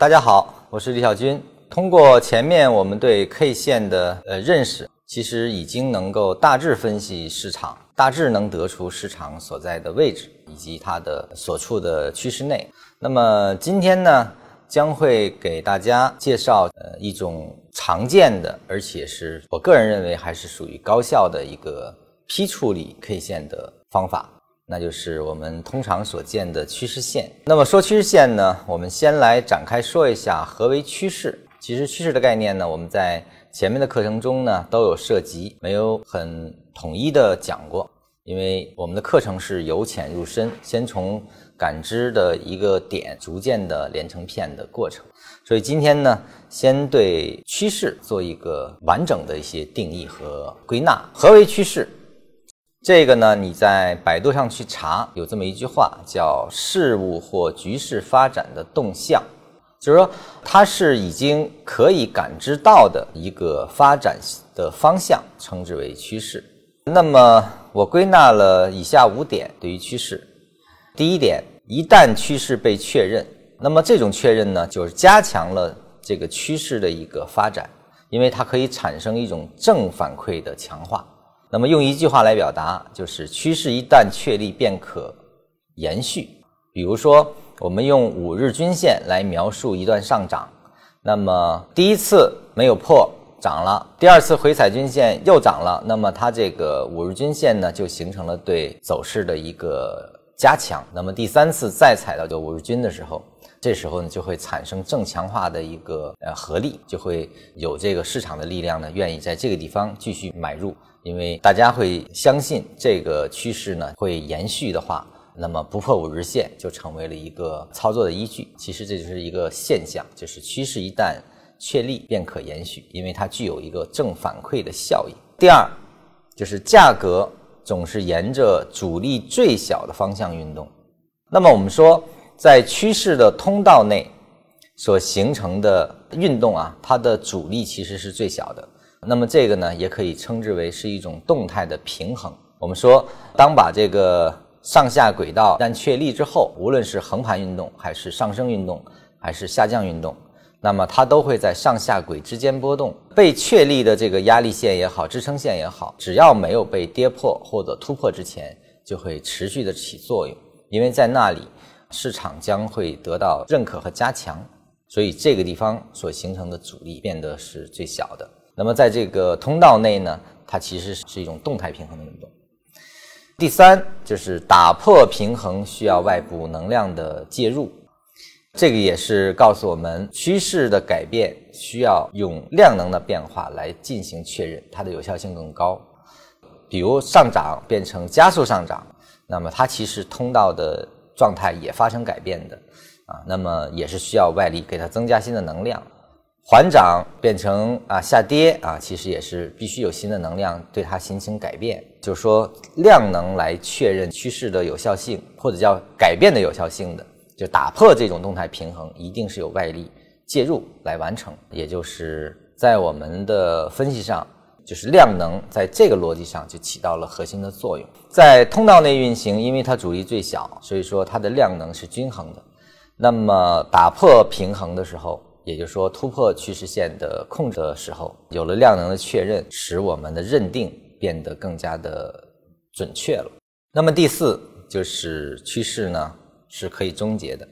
大家好，我是李小军。通过前面我们对 K 线的呃认识，其实已经能够大致分析市场，大致能得出市场所在的位置以及它的所处的趋势内。那么今天呢，将会给大家介绍呃一种常见的，而且是我个人认为还是属于高效的一个批处理 K 线的方法。那就是我们通常所见的趋势线。那么说趋势线呢，我们先来展开说一下何为趋势。其实趋势的概念呢，我们在前面的课程中呢都有涉及，没有很统一的讲过。因为我们的课程是由浅入深，先从感知的一个点，逐渐的连成片的过程。所以今天呢，先对趋势做一个完整的一些定义和归纳。何为趋势？这个呢，你在百度上去查，有这么一句话，叫“事物或局势发展的动向”，就是说它是已经可以感知到的一个发展的方向，称之为趋势。那么我归纳了以下五点对于趋势。第一点，一旦趋势被确认，那么这种确认呢，就是加强了这个趋势的一个发展，因为它可以产生一种正反馈的强化。那么用一句话来表达，就是趋势一旦确立便可延续。比如说，我们用五日均线来描述一段上涨，那么第一次没有破涨了，第二次回踩均线又涨了，那么它这个五日均线呢就形成了对走势的一个加强。那么第三次再踩到这五日均的时候，这时候呢就会产生正强化的一个呃合力，就会有这个市场的力量呢愿意在这个地方继续买入。因为大家会相信这个趋势呢会延续的话，那么不破五日线就成为了一个操作的依据。其实这就是一个现象，就是趋势一旦确立便可延续，因为它具有一个正反馈的效应。第二，就是价格总是沿着阻力最小的方向运动。那么我们说，在趋势的通道内所形成的运动啊，它的阻力其实是最小的。那么这个呢，也可以称之为是一种动态的平衡。我们说，当把这个上下轨道一旦确立之后，无论是横盘运动，还是上升运动，还是下降运动，那么它都会在上下轨之间波动。被确立的这个压力线也好，支撑线也好，只要没有被跌破或者突破之前，就会持续的起作用。因为在那里，市场将会得到认可和加强，所以这个地方所形成的阻力变得是最小的。那么在这个通道内呢，它其实是一种动态平衡的运动。第三就是打破平衡需要外部能量的介入，这个也是告诉我们趋势的改变需要用量能的变化来进行确认，它的有效性更高。比如上涨变成加速上涨，那么它其实通道的状态也发生改变的啊，那么也是需要外力给它增加新的能量。缓涨变成啊下跌啊，其实也是必须有新的能量对它进行改变。就是说，量能来确认趋势的有效性，或者叫改变的有效性的，就打破这种动态平衡，一定是有外力介入来完成。也就是在我们的分析上，就是量能在这个逻辑上就起到了核心的作用。在通道内运行，因为它阻力最小，所以说它的量能是均衡的。那么打破平衡的时候，也就是说，突破趋势线的控制的时候，有了量能的确认，使我们的认定变得更加的准确了。那么第四就是趋势呢是可以终结的，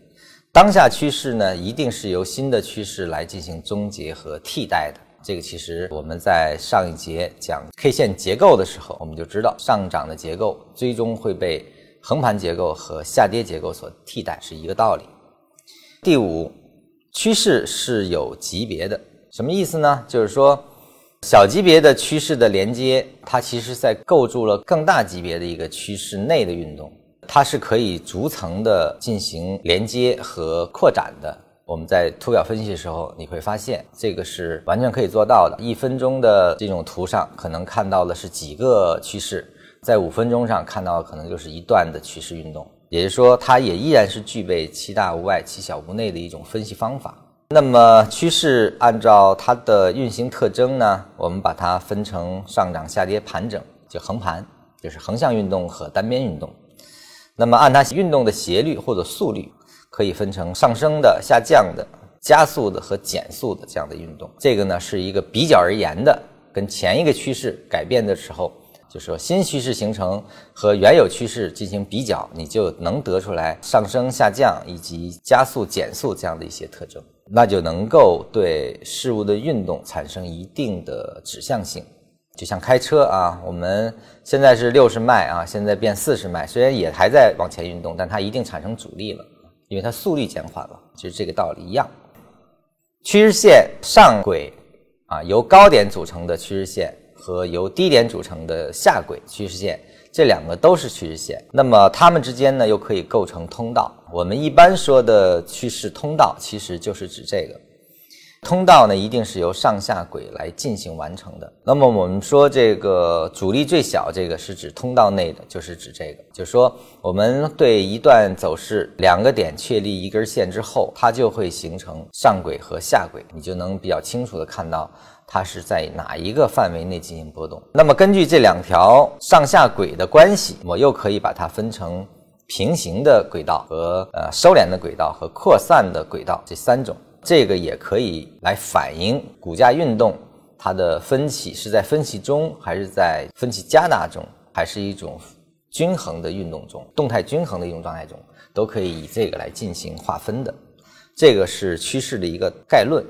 当下趋势呢一定是由新的趋势来进行终结和替代的。这个其实我们在上一节讲 K 线结构的时候，我们就知道上涨的结构最终会被横盘结构和下跌结构所替代，是一个道理。第五。趋势是有级别的，什么意思呢？就是说，小级别的趋势的连接，它其实在构筑了更大级别的一个趋势内的运动，它是可以逐层的进行连接和扩展的。我们在图表分析的时候，你会发现这个是完全可以做到的。一分钟的这种图上，可能看到的是几个趋势，在五分钟上看到可能就是一段的趋势运动。也就是说，它也依然是具备七大无外、七小无内的一种分析方法。那么，趋势按照它的运行特征呢，我们把它分成上涨、下跌、盘整，就横盘，就是横向运动和单边运动。那么，按它运动的斜率或者速率，可以分成上升的、下降的、加速的和减速的这样的运动。这个呢是一个比较而言的，跟前一个趋势改变的时候，就是说新趋势形成和原有趋势进行比较，你就能得出来上升、下降以及加速、减速这样的一些特征，那就能够对事物的运动产生一定的指向性。就像开车啊，我们现在是六十迈啊，现在变四十迈，虽然也还在往前运动，但它一定产生阻力了，因为它速率减缓了，就是这个道理一样。趋势线上轨啊，由高点组成的趋势线和由低点组成的下轨趋势线，这两个都是趋势线。那么它们之间呢，又可以构成通道。我们一般说的趋势通道，其实就是指这个。通道呢，一定是由上下轨来进行完成的。那么我们说这个阻力最小，这个是指通道内的，就是指这个，就说我们对一段走势两个点确立一根线之后，它就会形成上轨和下轨，你就能比较清楚的看到它是在哪一个范围内进行波动。那么根据这两条上下轨的关系，我又可以把它分成平行的轨道和呃收敛的轨道和扩散的轨道这三种。这个也可以来反映股价运动，它的分歧是在分歧中，还是在分歧加大中，还是一种均衡的运动中，动态均衡的一种状态中，都可以以这个来进行划分的。这个是趋势的一个概论。